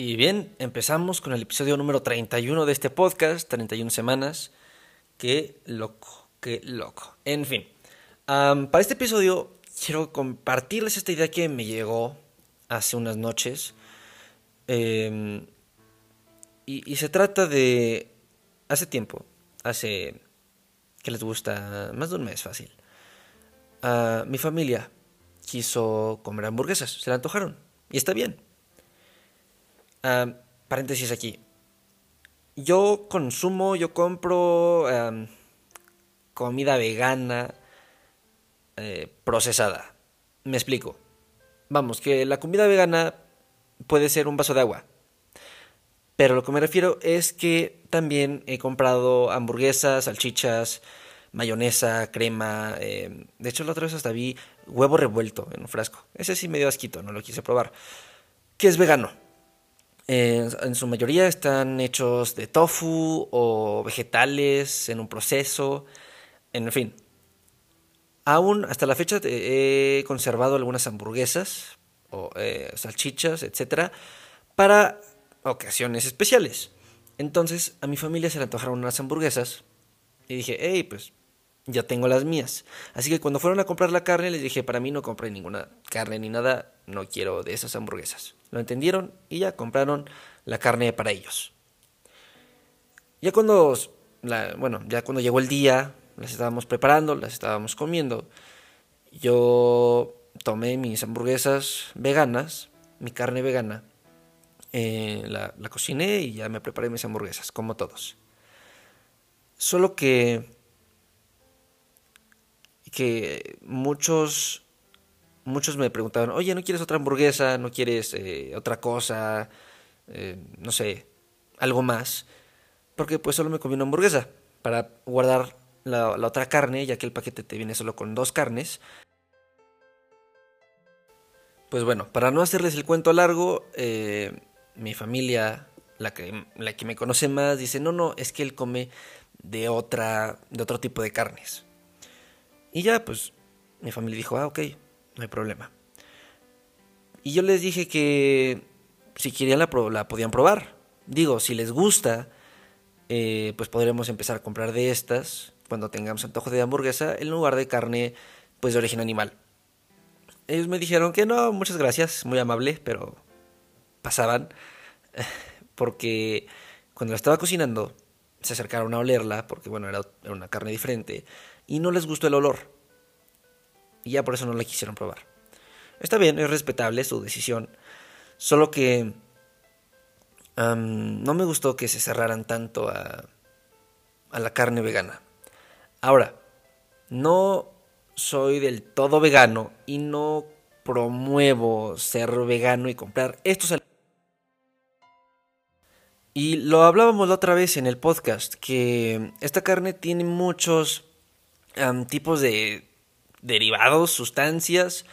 Y bien, empezamos con el episodio número 31 de este podcast, 31 semanas. Qué loco, qué loco. En fin, para este episodio quiero compartirles esta idea que me llegó hace unas noches. Em, y, se trata de... Hace tiempo, hace... que les gusta? Más de un mes fácil. mi familia quiso comer hamburguesas, se la antojaron. Y está bien paréntesis aquí. Yo consumo, yo compro comida vegana eh, procesada. Me explico. Vamos, que la comida vegana puede ser un vaso de agua. Pero lo que me refiero es que también he comprado hamburguesas, salchichas, mayonesa, crema. Em, de hecho, la otra vez hasta vi huevo revuelto en un frasco. Ese sí me dio asquito, no lo quise probar. Que es vegano en su mayoría están hechos de tofu o vegetales en un proceso, en fin. Aún hasta la fecha he conservado algunas hamburguesas o eh, salchichas, etcétera, para ocasiones especiales. Entonces a mi familia se le antojaron unas hamburguesas y dije, hey, pues ya tengo las mías. Así que cuando fueron a comprar la carne les dije, para mí no compré ninguna carne ni nada, no quiero de esas hamburguesas. Lo entendieron y ya compraron la carne para ellos. Ya cuando, bueno, ya cuando llegó el día, las estábamos preparando, las estábamos comiendo, yo tomé mis hamburguesas veganas, mi carne vegana, eh, la, la cociné y ya me preparé mis hamburguesas, como todos. Solo que que muchos muchos me preguntaban, oye, ¿no quieres otra hamburguesa? ¿No quieres eh, otra cosa? Eh, no sé, algo más. Porque pues solo me comí una hamburguesa para guardar la, otra carne, ya que el paquete te viene solo con dos carnes. Pues bueno, para no hacerles el cuento largo, eh, mi familia, la que, la que me conoce más, dice, no, no, es que él come de, otra, de otro tipo de carnes. Y ya, pues, mi familia dijo, ah, ok, no hay problema. Y yo les dije que si querían la, la podían probar. Digo, si les gusta, eh, pues podremos empezar a comprar de estas cuando tengamos antojo de hamburguesa en lugar de carne pues de origen animal. Ellos me dijeron que no, muchas gracias, muy amable, pero pasaban porque cuando la estaba cocinando se acercaron a olerla porque bueno, era una carne diferente y no les gustó el olor. Y ya por eso no la quisieron probar. Está bien, es respetable su decisión. Solo que no me gustó que se cerraran tanto a, a la carne vegana. Ahora, no soy del todo vegano y no promuevo ser vegano y comprar estos. Y lo hablábamos la otra vez en el podcast, que esta carne tiene muchos tipos de derivados, sustancias,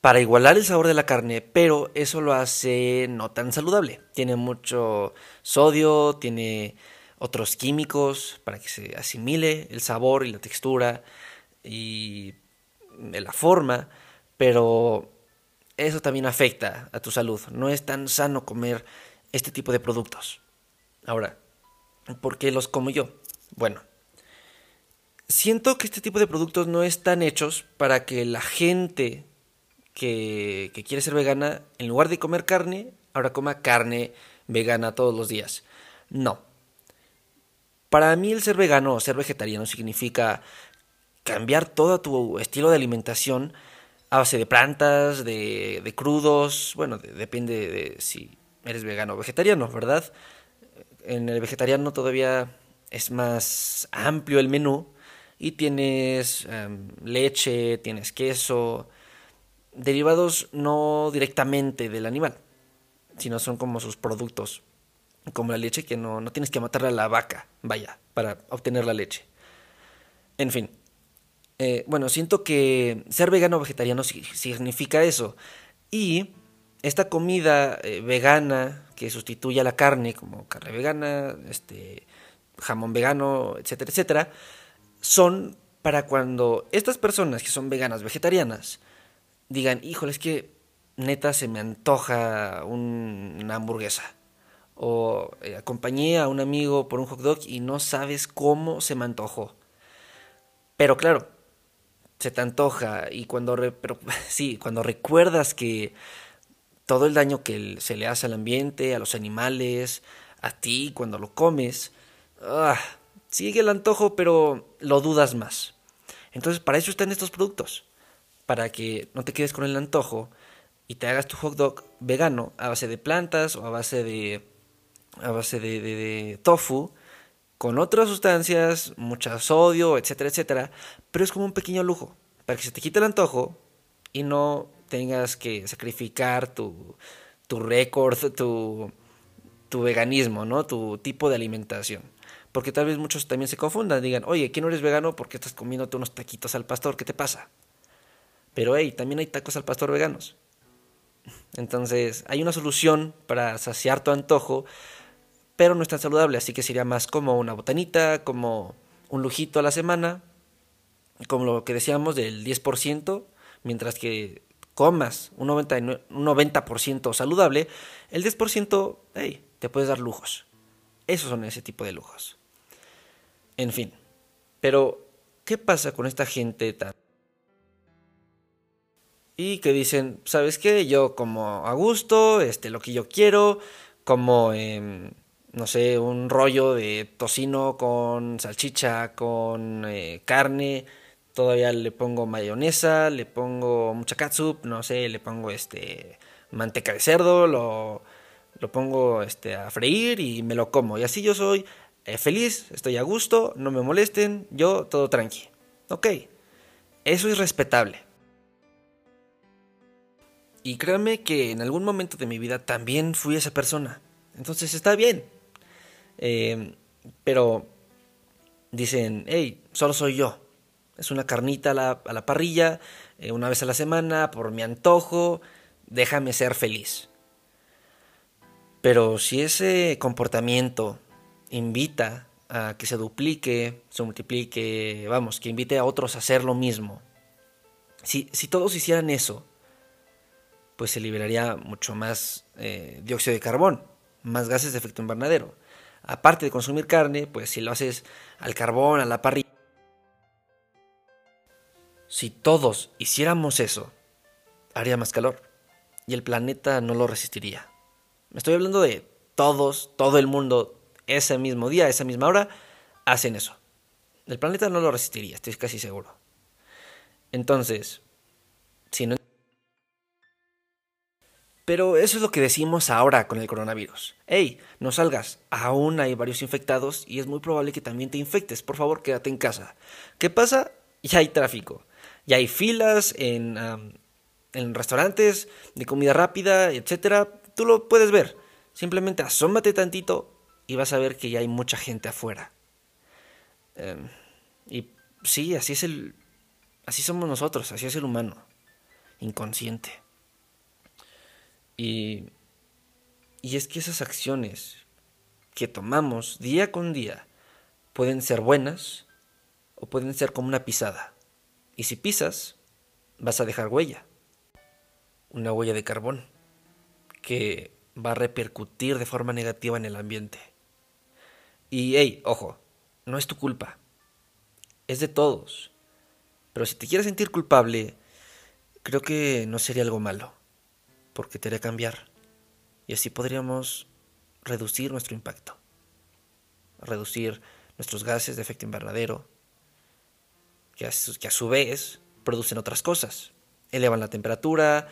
para igualar el sabor de la carne, pero eso lo hace no tan saludable. Tiene mucho sodio, tiene otros químicos para que se asimile el sabor y la textura y la forma, pero eso también afecta a tu salud. No es tan sano comer este tipo de productos. Ahora, ¿por qué los como yo? Bueno, siento que este tipo de productos no están hechos para que la gente que, quiere ser vegana, en lugar de comer carne, ahora coma carne vegana todos los días. No. Para mí el ser vegano o ser vegetariano significa cambiar todo tu estilo de alimentación a base de plantas, de, crudos, bueno, depende de si eres vegano o vegetariano, ¿verdad? En el vegetariano todavía es más amplio el menú y tienes em, leche, tienes queso, derivados no directamente del animal, sino son como sus productos, como la leche, que no, no tienes que matarle a la vaca, vaya, para obtener la leche. En fin, eh, bueno, siento que ser vegano o vegetariano significa eso. Y esta comida eh, vegana que sustituye a la carne, como carne vegana, este, jamón vegano, etcétera, etcétera, son para cuando estas personas que son veganas, vegetarianas, digan, híjole, es que neta se me antoja una hamburguesa. O eh, acompañé a un amigo por un hot dog y no sabes cómo se me antojó. Pero claro, se te antoja y cuando, pero, sí, cuando recuerdas que todo el daño que se le hace al ambiente, a los animales, a ti cuando lo comes, ah, sigue el antojo pero lo dudas más. Entonces para eso están estos productos, para que no te quedes con el antojo y te hagas tu hot dog vegano a base de plantas o a base de a base de, de tofu con otras sustancias, mucha sodio, etcétera, etcétera, pero es como un pequeño lujo, para que se te quite el antojo y no tengas que sacrificar tu, tu récord, tu, tu veganismo, ¿no? Tu tipo de alimentación. Porque tal vez muchos también se confundan, digan, oye, ¿quién no eres vegano? porque estás comiéndote unos taquitos al pastor? ¿Qué te pasa? Pero hey, también hay tacos al pastor veganos. Entonces, hay una solución para saciar tu antojo pero no es tan saludable, así que sería más como una botanita, como un lujito a la semana, como lo que decíamos del 10%, mientras que comas un 90%, un 90 saludable, el 10%, hey, te puedes dar lujos. Esos son ese tipo de lujos. En fin, pero ¿qué pasa con esta gente tan... Y que dicen, ¿sabes qué? Yo como a gusto, este, lo que yo quiero, como... Eh, no sé, un rollo de tocino con salchicha, con eh, carne, todavía le pongo mayonesa, le pongo mucha catsup, no sé, le pongo este manteca de cerdo, lo, lo pongo este a freír y me lo como. Y así yo soy feliz, estoy a gusto, no me molesten, yo todo tranqui. Ok, eso es respetable. Y créanme que en algún momento de mi vida también fui esa persona. Entonces está bien, eh, pero dicen, hey, solo soy yo. Es una carnita a la, parrilla, eh, una vez a la semana, por mi antojo, déjame ser feliz. Pero si ese comportamiento invita a que se duplique, se multiplique, vamos, que invite a otros a hacer lo mismo, si, si todos hicieran eso, pues se liberaría mucho más eh, dióxido de carbón, más gases de efecto invernadero aparte de consumir carne, pues si lo haces al carbón, a la parrilla. Si todos hiciéramos eso, haría más calor y el planeta no lo resistiría. Me estoy hablando de todos, todo el mundo, ese mismo día, esa misma hora, hacen eso. El planeta no lo resistiría, estoy casi seguro. Entonces, si no pero eso es lo que decimos ahora con el coronavirus. Hey, no salgas, aún hay varios infectados y es muy probable que también te infectes. Por favor, quédate en casa. ¿Qué pasa? Ya hay tráfico. Ya hay filas en, en restaurantes de comida rápida, etc. Tú lo puedes ver. Simplemente asómate tantito y vas a ver que ya hay mucha gente afuera. Em, y sí, así es el. Así somos nosotros, así es el humano. Inconsciente. Y, y es que esas acciones que tomamos día con día pueden ser buenas o pueden ser como una pisada. Y si pisas, vas a dejar huella. Una huella de carbón que va a repercutir de forma negativa en el ambiente. Y hey, ojo, no es tu culpa. Es de todos. Pero si te quieres sentir culpable, creo que no sería algo malo porque te haré cambiar. Y así podríamos reducir nuestro impacto, reducir nuestros gases de efecto invernadero, que a su, vez producen otras cosas. Elevan la temperatura,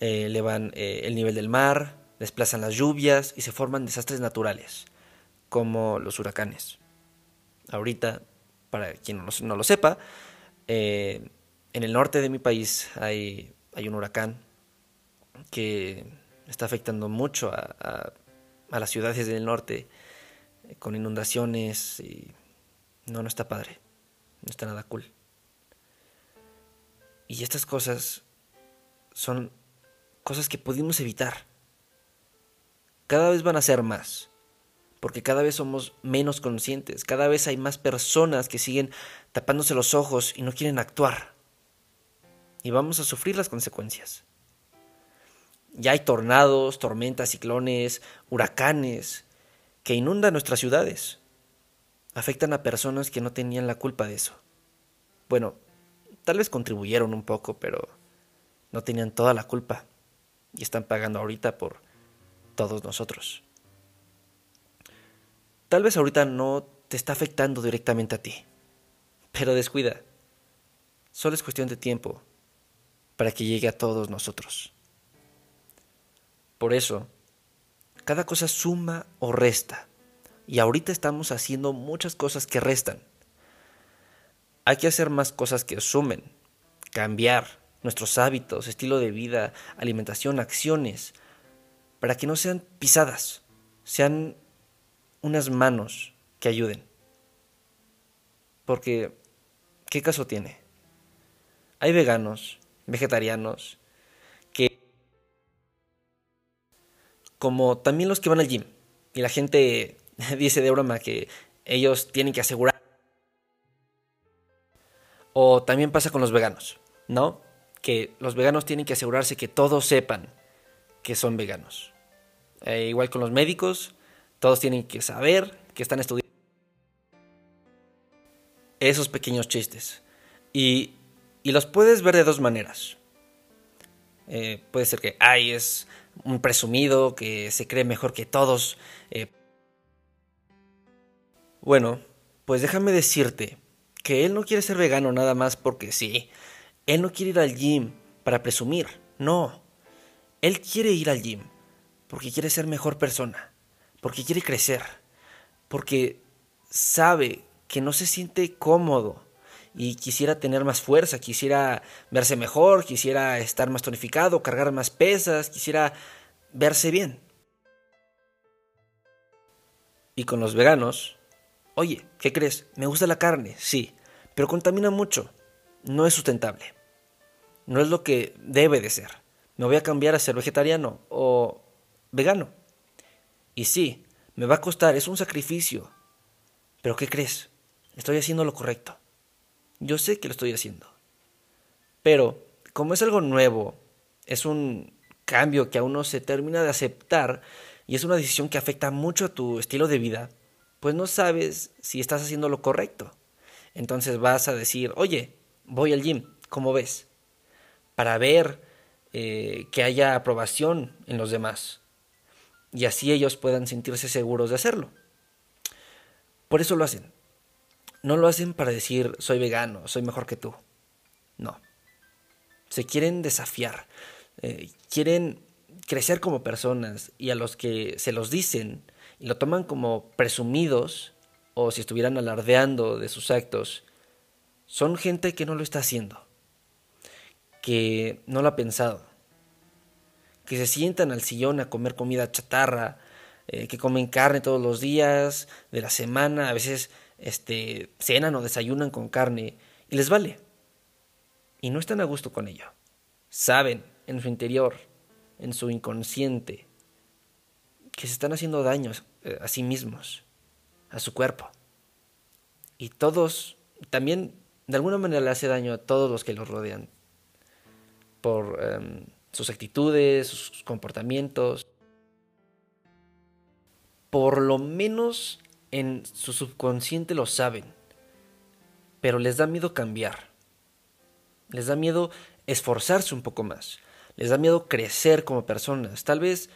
eh, elevan eh, el nivel del mar, desplazan las lluvias y se forman desastres naturales, como los huracanes. Ahorita, para quien no, lo sepa, eh, en el norte de mi país hay hay un huracán que está afectando mucho a, a, las ciudades del norte eh, con inundaciones y no, no está padre, no está nada cool. Y estas cosas son cosas que pudimos evitar. Cada vez van a ser más, porque cada vez somos menos conscientes, cada vez hay más personas que siguen tapándose los ojos y no quieren actuar. Y vamos a sufrir las consecuencias. Ya hay tornados, tormentas, ciclones, huracanes que inundan nuestras ciudades. Afectan a personas que no tenían la culpa de eso. Bueno, tal vez contribuyeron un poco, pero no tenían toda la culpa. Y están pagando ahorita por todos nosotros. Tal vez ahorita no te está afectando directamente a ti. Pero descuida. Solo es cuestión de tiempo para que llegue a todos nosotros. Por eso, cada cosa suma o resta. Y ahorita estamos haciendo muchas cosas que restan. Hay que hacer más cosas que sumen. Cambiar nuestros hábitos, estilo de vida, alimentación, acciones, para que no sean pisadas, sean unas manos que ayuden. Porque, ¿qué caso tiene? Hay veganos, vegetarianos, como también los que van al gym. Y la gente dice de broma que ellos tienen que asegurar. O también pasa con los veganos, ¿no? Que los veganos tienen que asegurarse que todos sepan que son veganos. Eh, igual con los médicos, todos tienen que saber que están estudiando. Esos pequeños chistes. Y, y los puedes ver de dos maneras. Eh, puede ser que, ay, es un presumido que se cree mejor que todos. Eh. Bueno, pues déjame decirte que él no quiere ser vegano nada más porque sí. Él no quiere ir al gym para presumir, no. Él quiere ir al gym porque quiere ser mejor persona, porque quiere crecer, porque sabe que no se siente cómodo y quisiera tener más fuerza, quisiera verse mejor, quisiera estar más tonificado, cargar más pesas, quisiera verse bien. Y con los veganos, oye, ¿qué crees? Me gusta la carne, sí, pero contamina mucho, no es sustentable, no es lo que debe de ser. Me voy a cambiar a ser vegetariano o vegano. Y sí, me va a costar, es un sacrificio. Pero ¿qué crees? Estoy haciendo lo correcto. Yo sé que lo estoy haciendo. Pero, como es algo nuevo, es un cambio que aún no se termina de aceptar y es una decisión que afecta mucho a tu estilo de vida, pues no sabes si estás haciendo lo correcto. Entonces vas a decir, oye, voy al gym, ¿cómo ves? Para ver eh, que haya aprobación en los demás y así ellos puedan sentirse seguros de hacerlo. Por eso lo hacen. No lo hacen para decir soy vegano, soy mejor que tú. No. Se quieren desafiar. Eh, quieren crecer como personas y a los que se los dicen y lo toman como presumidos o si estuvieran alardeando de sus actos, son gente que no lo está haciendo, que no lo ha pensado, que se sientan al sillón a comer comida chatarra, eh, que comen carne todos los días de la semana, a veces este, cenan o desayunan con carne y les vale. Y no están a gusto con ello. Saben en su interior, en su inconsciente, que se están haciendo daño eh, a sí mismos, a su cuerpo. Y todos, también de alguna manera le hace daño a todos los que los rodean, por em, sus actitudes, sus comportamientos. Por lo menos en su subconsciente lo saben, pero les da miedo cambiar. Les da miedo esforzarse un poco más. Les da miedo crecer como personas. Tal vez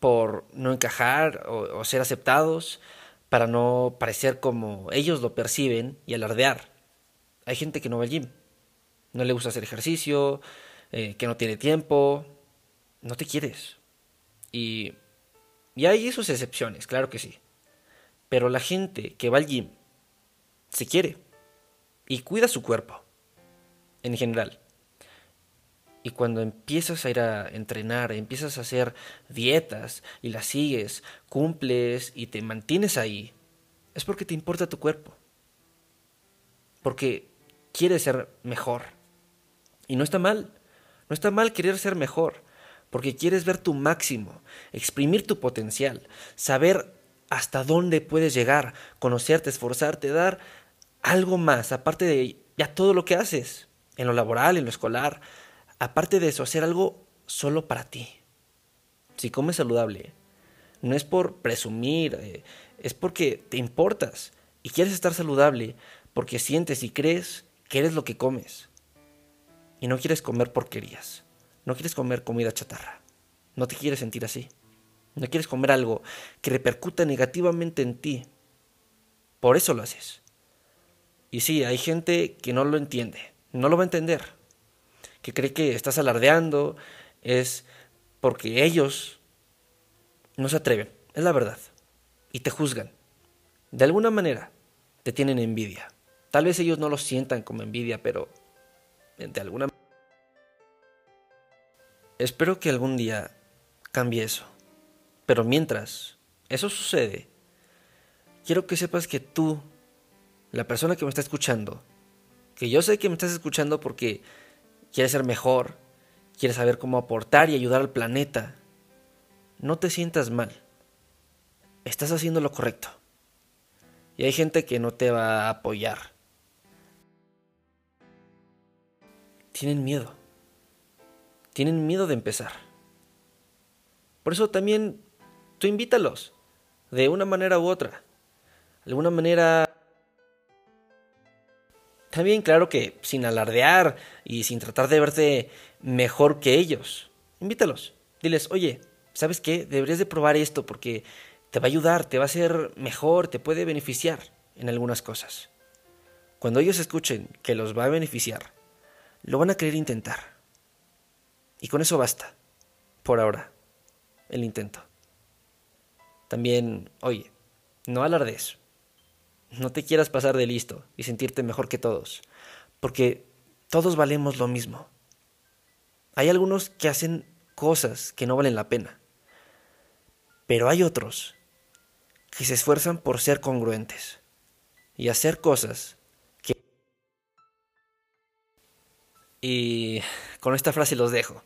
por no encajar o, ser aceptados, para no parecer como ellos lo perciben y alardear. Hay gente que no va al gym. No le gusta hacer ejercicio, eh, que no tiene tiempo. No te quieres. Y, y hay sus excepciones, claro que sí. Pero la gente que va al gym se quiere y cuida su cuerpo en general. Y cuando empiezas a ir a entrenar, empiezas a hacer dietas y las sigues, cumples y te mantienes ahí, es porque te importa tu cuerpo. Porque quieres ser mejor. Y no está mal. No está mal querer ser mejor. Porque quieres ver tu máximo, exprimir tu potencial, saber hasta dónde puedes llegar, conocerte, esforzarte, dar algo más, aparte de ya todo lo que haces, en lo laboral, en lo escolar, aparte de eso, hacer algo solo para ti. Si comes saludable, no es por presumir, eh, es porque te importas y quieres estar saludable, porque sientes y crees que eres lo que comes. Y no quieres comer porquerías, no quieres comer comida chatarra, no te quieres sentir así, no quieres comer algo que repercuta negativamente en ti. Por eso lo haces. Y sí, hay gente que no lo entiende, no lo va a entender, que cree que estás alardeando, es porque ellos no se atreven, es la verdad, y te juzgan. De alguna manera, te tienen envidia. Tal vez ellos no lo sientan como envidia, pero de alguna. Espero que algún día cambie eso. Pero mientras eso sucede, quiero que sepas que tú la persona que me está escuchando, que yo sé que me estás escuchando porque quieres ser mejor, quieres saber cómo aportar y ayudar al planeta, no te sientas mal. Estás haciendo lo correcto. Y hay gente que no te va a apoyar. Tienen miedo. Tienen miedo de empezar. Por eso también tú invítalos, de una manera u otra. De alguna manera también claro que sin alardear y sin tratar de verte mejor que ellos. Invítalos. Diles, oye, ¿sabes qué? Deberías de probar esto porque te va a ayudar, te va a hacer mejor, te puede beneficiar en algunas cosas. Cuando ellos escuchen que los va a beneficiar, lo van a querer intentar. Y con eso basta. Por ahora. El intento. También, oye, no alardes. No te quieras pasar de listo y sentirte mejor que todos, porque todos valemos lo mismo. Hay algunos que hacen cosas que no valen la pena, pero hay otros que se esfuerzan por ser congruentes y hacer cosas Y con esta frase los dejo.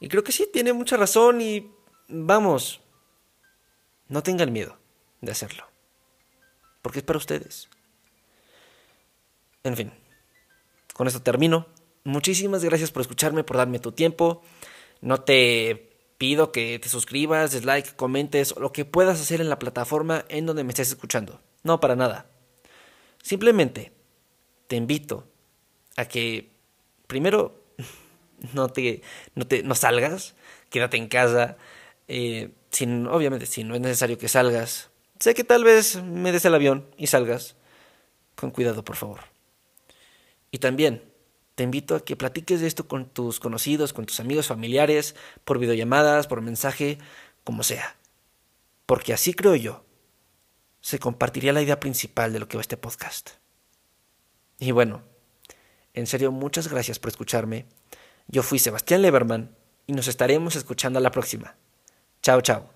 Y creo que sí, tiene mucha razón y vamos, no tengan miedo de hacerlo porque es para ustedes. En fin, con esto termino. Muchísimas gracias por escucharme, por darme tu tiempo. No te pido que te suscribas, dislike, comentes o lo que puedas hacer en la plataforma en donde me estés escuchando. No, para nada. Simplemente te invito a que primero no te no, te, no salgas, quédate en casa. Eh, sin, obviamente, si no es necesario que salgas, Sé que tal vez me des el avión y salgas. Con cuidado, por favor. Y también te invito a que platiques de esto con tus conocidos, con tus amigos familiares, por videollamadas, por mensaje, como sea. Porque así creo yo, se compartiría la idea principal de lo que va este podcast. Y bueno, en serio, muchas gracias por escucharme. Yo fui Sebastián Leberman y nos estaremos escuchando a la próxima. Chao, chao.